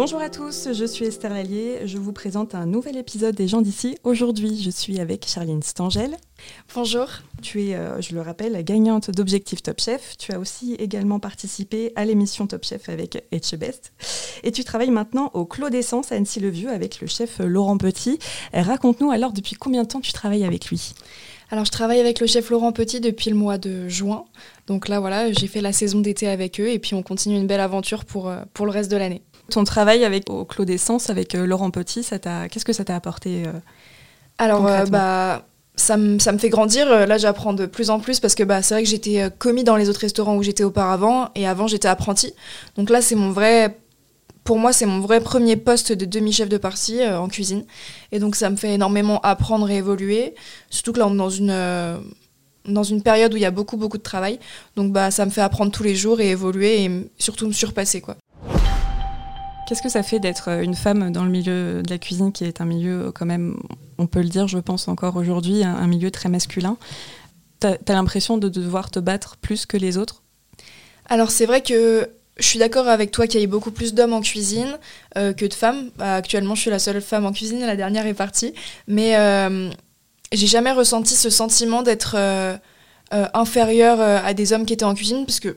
Bonjour à tous, je suis Esther Lallier. Je vous présente un nouvel épisode des gens d'ici. Aujourd'hui, je suis avec Charline Stangel. Bonjour. Tu es, euh, je le rappelle, gagnante d'Objectif Top Chef. Tu as aussi également participé à l'émission Top Chef avec Etchebest. Et tu travailles maintenant au Clos d'Essence à Annecy-le-Vieux avec le chef Laurent Petit. Raconte-nous alors depuis combien de temps tu travailles avec lui? Alors je travaille avec le chef Laurent Petit depuis le mois de juin. Donc là voilà, j'ai fait la saison d'été avec eux et puis on continue une belle aventure pour, euh, pour le reste de l'année. Ton travail avec au Clos d'Essence avec euh, Laurent Petit, ça qu'est-ce que ça t'a apporté euh, Alors bah ça me, fait grandir. Là, j'apprends de plus en plus parce que bah, c'est vrai que j'étais commis dans les autres restaurants où j'étais auparavant et avant, j'étais apprenti. Donc là, c'est mon vrai pour moi, c'est mon vrai premier poste de demi-chef de partie euh, en cuisine. Et donc, ça me fait énormément apprendre et évoluer. Surtout que là, on est dans une, euh, dans une période où il y a beaucoup, beaucoup de travail. Donc, bah, ça me fait apprendre tous les jours et évoluer et surtout me surpasser. quoi. Qu'est-ce que ça fait d'être euh, une femme dans le milieu de la cuisine, qui est un milieu, quand même, on peut le dire, je pense encore aujourd'hui, un, milieu très masculin? T'as as, l'impression de devoir te battre plus que les autres? Alors, c'est vrai que je suis d'accord avec toi qu'il y ait beaucoup plus d'hommes en cuisine euh, que de femmes. Bah, actuellement, je suis la seule femme en cuisine, la dernière est partie. Mais euh, j'ai jamais ressenti ce sentiment d'être euh, inférieure à des hommes qui étaient en cuisine, parce que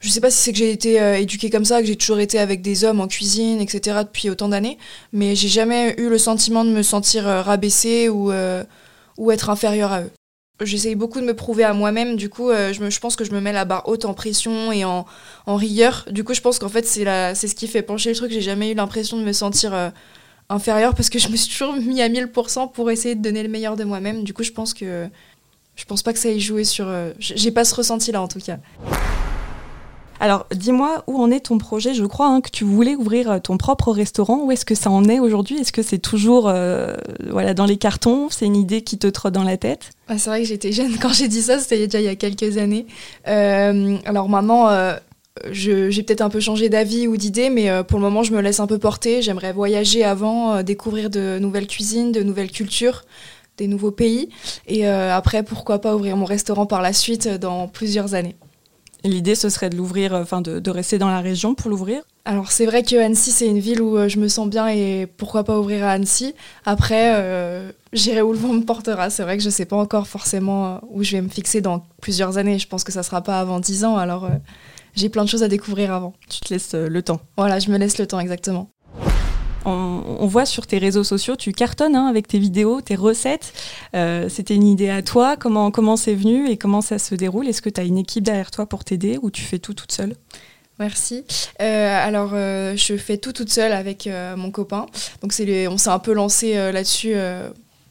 je sais pas si c'est que j'ai été éduquée comme ça, que j'ai toujours été avec des hommes en cuisine, etc. depuis autant d'années, mais j'ai jamais eu le sentiment de me sentir rabaissée ou, ou être inférieure à eux j'essaye beaucoup de me prouver à moi-même. Du coup, euh, je, pense que je me mets la barre haute en pression et en, en rigueur. Du coup, je pense qu'en fait, c'est ce qui fait pencher le truc. J'ai jamais eu l'impression de me sentir euh, inférieure parce que je me suis toujours mis à 1000% pour essayer de donner le meilleur de moi-même. Du coup, je pense que je pense pas que ça ait joué sur. Euh, j'ai pas ce ressenti-là en tout cas. Alors, dis-moi où en est ton projet? Je crois hein, que tu voulais ouvrir euh, ton propre restaurant. Où est-ce que ça en est aujourd'hui? Est-ce que c'est toujours euh, voilà, dans les cartons? C'est une idée qui te trotte dans la tête? Ah, C'est vrai que j'étais jeune quand j'ai dit ça, c'était déjà il y a quelques années. Euh, alors maintenant, j'ai peut-être un peu changé d'avis ou d'idée, mais pour le moment, je me laisse un peu porter. J'aimerais voyager avant, découvrir de nouvelles cuisines, de nouvelles cultures des nouveaux pays. Et après, pourquoi pas ouvrir mon restaurant par la suite dans plusieurs années. L'idée, ce serait de l'ouvrir, euh, enfin de, rester dans la région pour l'ouvrir Alors c'est vrai que Annecy, c'est une ville où euh, je me sens bien et pourquoi pas ouvrir à Annecy. Après, euh, j'irai où le vent me portera. C'est vrai que je ne sais pas encore forcément où je vais me fixer dans plusieurs années. Je pense que ça ne sera pas avant 10 ans, alors j'ai plein de choses à découvrir avant. Tu te laisses le temps Voilà, je me laisse le temps, exactement. On, voit sur tes réseaux sociaux, tu cartonnes hein, avec tes vidéos, tes recettes. Euh, c'était une idée à toi. Comment comment c'est venu et comment ça se déroule? Est-ce que tu as une équipe derrière toi pour t'aider ou tu fais tout toute seule? Merci. Euh, alors, euh, je fais tout toute seule avec mon copain. Donc, on s'est un peu lancé là-dessus.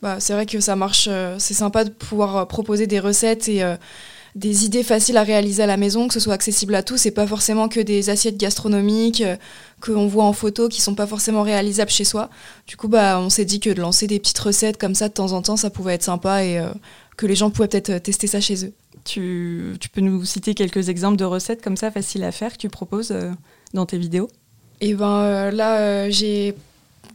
Bah, c'est vrai que ça marche. c'est sympa de pouvoir proposer des recettes et des idées faciles à réaliser à la maison, que ce soit accessible à tous et pas forcément que des assiettes gastronomiques euh, qu'on voit en photo qui sont pas forcément réalisables chez soi. Du coup, bah, on s'est dit que de lancer des petites recettes comme ça de temps en temps, ça pouvait être sympa et euh, que les gens pouvaient peut-être euh, tester ça chez eux. Tu, peux nous citer quelques exemples de recettes comme ça faciles à faire que tu proposes dans tes vidéos? Et eh ben là, j'ai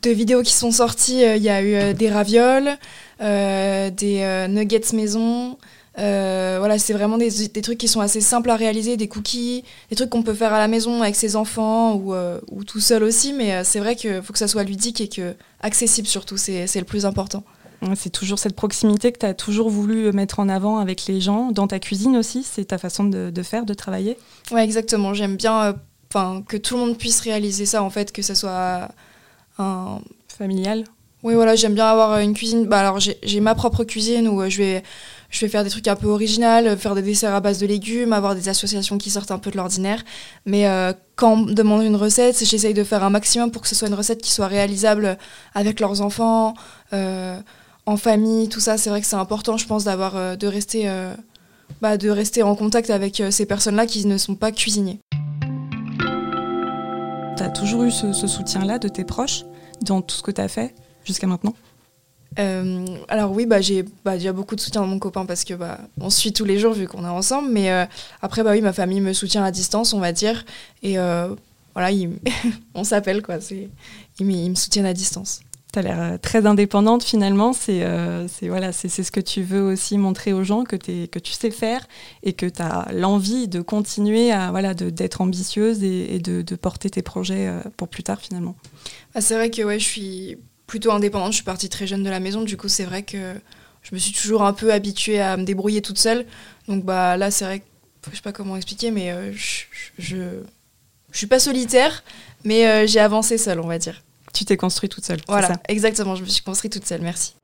deux vidéos qui sont sorties. Il y a eu des ravioles, des nuggets maison, euh, voilà, c'est vraiment des, trucs qui sont assez simples à réaliser, des cookies, des trucs qu'on peut faire à la maison avec ses enfants ou, euh, tout seul aussi, mais euh, c'est vrai qu'il faut que ça soit ludique et que accessible surtout, c'est le plus important. C'est toujours cette proximité que tu as toujours voulu mettre en avant avec les gens, dans ta cuisine aussi, c'est ta façon de, faire, de travailler? Ouais, exactement. J'aime bien que tout le monde puisse réaliser ça, en fait, que ça soit un... familial? Oui, voilà, j'aime bien avoir une cuisine. Bah, alors, j'ai ma propre cuisine où je vais je vais faire des trucs un peu originaux, faire des desserts à base de légumes, avoir des associations qui sortent un peu de l'ordinaire. Mais euh, quand on demande une recette, j'essaye de faire un maximum pour que ce soit une recette qui soit réalisable avec leurs enfants, euh, en famille, tout ça. C'est vrai que c'est important, je pense, d'avoir, euh, de rester, bah, de rester en contact avec ces personnes-là qui ne sont pas cuisiniers. Tu as toujours eu ce soutien-là de tes proches dans tout ce que tu as fait jusqu'à maintenant? Euh, alors oui, bah, j'ai bah, déjà beaucoup de soutien de mon copain parce que bah, on se suit tous les jours vu qu'on est ensemble. Mais euh, après, bah oui, ma famille me soutient à distance, on va dire. Et euh, voilà, on s'appelle quoi. Ils, ils, me soutiennent à distance. Tu as l'air très indépendante finalement. C'est voilà, c'est ce que tu veux aussi montrer aux gens, que, es, que tu sais faire et que tu as l'envie de continuer à voilà, d'être ambitieuse et, de, de, porter tes projets pour plus tard finalement. Ah, c'est vrai que ouais, je suis plutôt indépendante. Je suis partie très jeune de la maison. Du coup, c'est vrai que je me suis toujours un peu habituée à me débrouiller toute seule. Donc bah là, c'est vrai que je sais pas comment expliquer, mais euh, je, je, je, suis pas solitaire, mais euh, j'ai avancé seule, on va dire. Tu t'es construite toute seule. Voilà, exactement. Je me suis construite toute seule. Merci.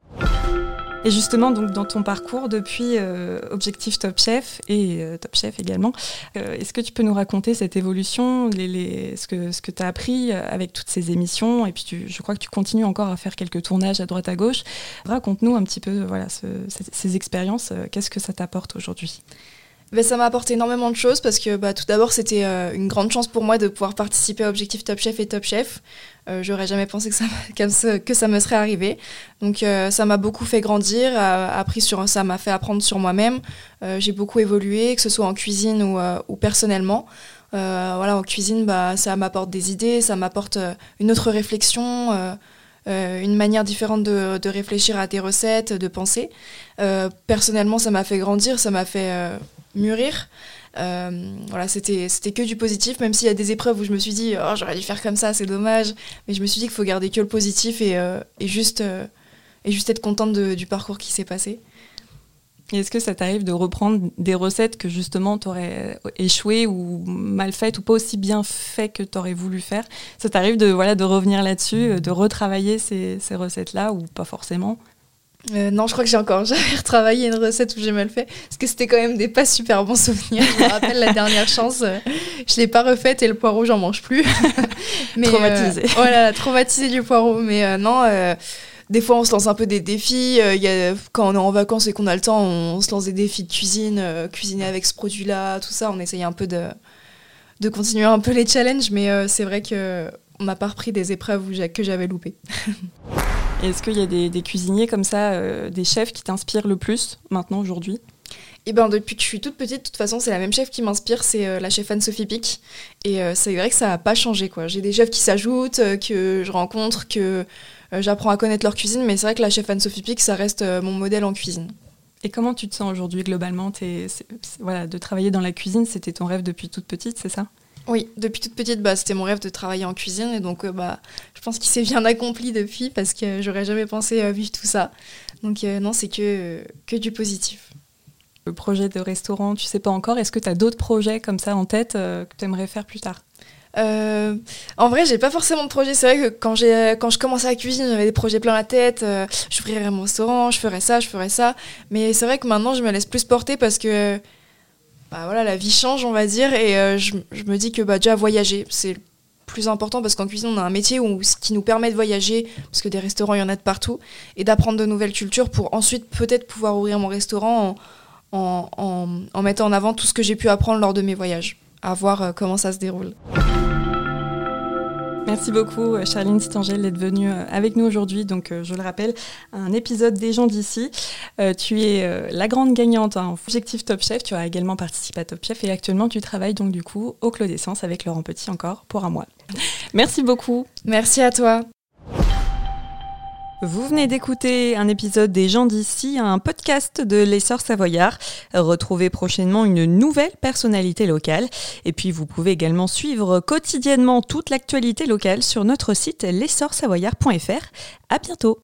Et justement, donc, dans ton parcours depuis euh, Objectif Top Chef et euh, Top Chef également, euh, est-ce que tu peux nous raconter cette évolution, les, ce que, ce que tu as appris avec toutes ces émissions? Et puis, je crois que tu continues encore à faire quelques tournages à droite à gauche. Raconte-nous un petit peu voilà, ces expériences. Qu'est-ce que ça t'apporte aujourd'hui? Ben, ça m'a apporté énormément de choses parce que bah, tout d'abord c'était euh, une grande chance pour moi de pouvoir participer à Objectif Top Chef et Top Chef. Euh, J'aurais jamais pensé que ça, que ça me serait arrivé. Donc euh, ça m'a beaucoup fait grandir, appris sur, ça m'a fait apprendre sur moi-même. Euh, j'ai beaucoup évolué, que ce soit en cuisine ou, ou personnellement. voilà, en cuisine, bah, ça m'apporte des idées, ça m'apporte une autre réflexion. une manière différente de, de, réfléchir à des recettes, de penser. personnellement, ça m'a fait grandir, ça m'a fait mûrir. Euh, voilà, c'était que du positif, même s'il y a des épreuves où je me suis dit oh j'aurais dû faire comme ça, c'est dommage, mais je me suis dit qu'il faut garder que le positif et, euh, et juste euh, et juste être contente du parcours qui s'est passé. Est-ce que ça t'arrive de reprendre des recettes que justement tu aurais échoué ou mal faites ou pas aussi bien fait que tu aurais voulu faire? Ça t'arrive de, voilà, de revenir là-dessus, de retravailler ces, ces recettes-là ou pas forcément? Euh, non, je crois que j'ai encore jamais retravaillé une recette où j'ai mal fait, parce que c'était quand même des pas super bons souvenirs. Je me rappelle la dernière chance, euh, je l'ai pas refaite et le poireau, j'en mange plus. Mais, traumatisé. Euh, voilà, traumatisé du poireau. Mais non, des fois on se lance un peu des défis. y a, quand on est en vacances et qu'on a le temps, on, se lance des défis de cuisine, cuisiner avec ce produit-là, tout ça. On essaye un peu de, de continuer un peu les challenges, mais c'est vrai que on n'a pas repris des épreuves que j'avais loupées. Est-ce qu'il y a des, cuisiniers comme ça, euh, des chefs qui t'inspirent le plus maintenant aujourd'hui? Eh ben, depuis que je suis toute petite, de toute façon, c'est la même chef qui m'inspire, c'est euh, la chef Anne-Sophie Pic. Et euh, c'est vrai que ça n'a pas changé. quoi. J'ai des chefs qui s'ajoutent, que je rencontre, que j'apprends à connaître leur cuisine, mais c'est vrai que la chef Anne-Sophie Pic, ça reste mon modèle en cuisine. Et comment tu te sens aujourd'hui globalement? Voilà, De travailler dans la cuisine, c'était ton rêve depuis toute petite, c'est ça? Oui, depuis toute petite, bah, c'était mon rêve de travailler en cuisine et donc euh, bah, je pense qu'il s'est bien accompli depuis parce que j'aurais jamais pensé euh, vivre tout ça. Donc euh, non, c'est que, que du positif. Le projet de restaurant, tu sais pas encore, est-ce que tu as d'autres projets comme ça en tête que tu aimerais faire plus tard? En vrai, j'ai pas forcément de projet. C'est vrai que quand, j'ai, quand je commençais à cuisiner, j'avais des projets plein la tête. je j'ouvrirais mon restaurant, je ferais ça, je ferais ça. Mais c'est vrai que maintenant, je me laisse plus porter parce que bah voilà, la vie change, on va dire, et euh, je, me dis que bah, déjà voyager, c'est plus important parce qu'en cuisine, on a un métier où, ce qui nous permet de voyager, parce que des restaurants, il y en a de partout, et d'apprendre de nouvelles cultures pour ensuite peut-être pouvoir ouvrir mon restaurant en, mettant en avant tout ce que j'ai pu apprendre lors de mes voyages, à voir euh, comment ça se déroule. Merci beaucoup euh, Charline Stangel d'être venue euh, avec nous aujourd'hui. Donc euh, je le rappelle, un épisode des gens d'ici. tu es la grande gagnante en objectif Top Chef. Tu as également participé à Top Chef et actuellement tu travailles donc du coup au Clos d'Essence avec Laurent Petit encore pour un mois. Merci beaucoup. Merci à toi. Vous venez d'écouter un épisode des gens d'ici, un podcast de l'essor savoyard. Retrouvez prochainement une nouvelle personnalité locale. Et puis vous pouvez également suivre quotidiennement toute l'actualité locale sur notre site l'essorsavoyard.fr. À bientôt.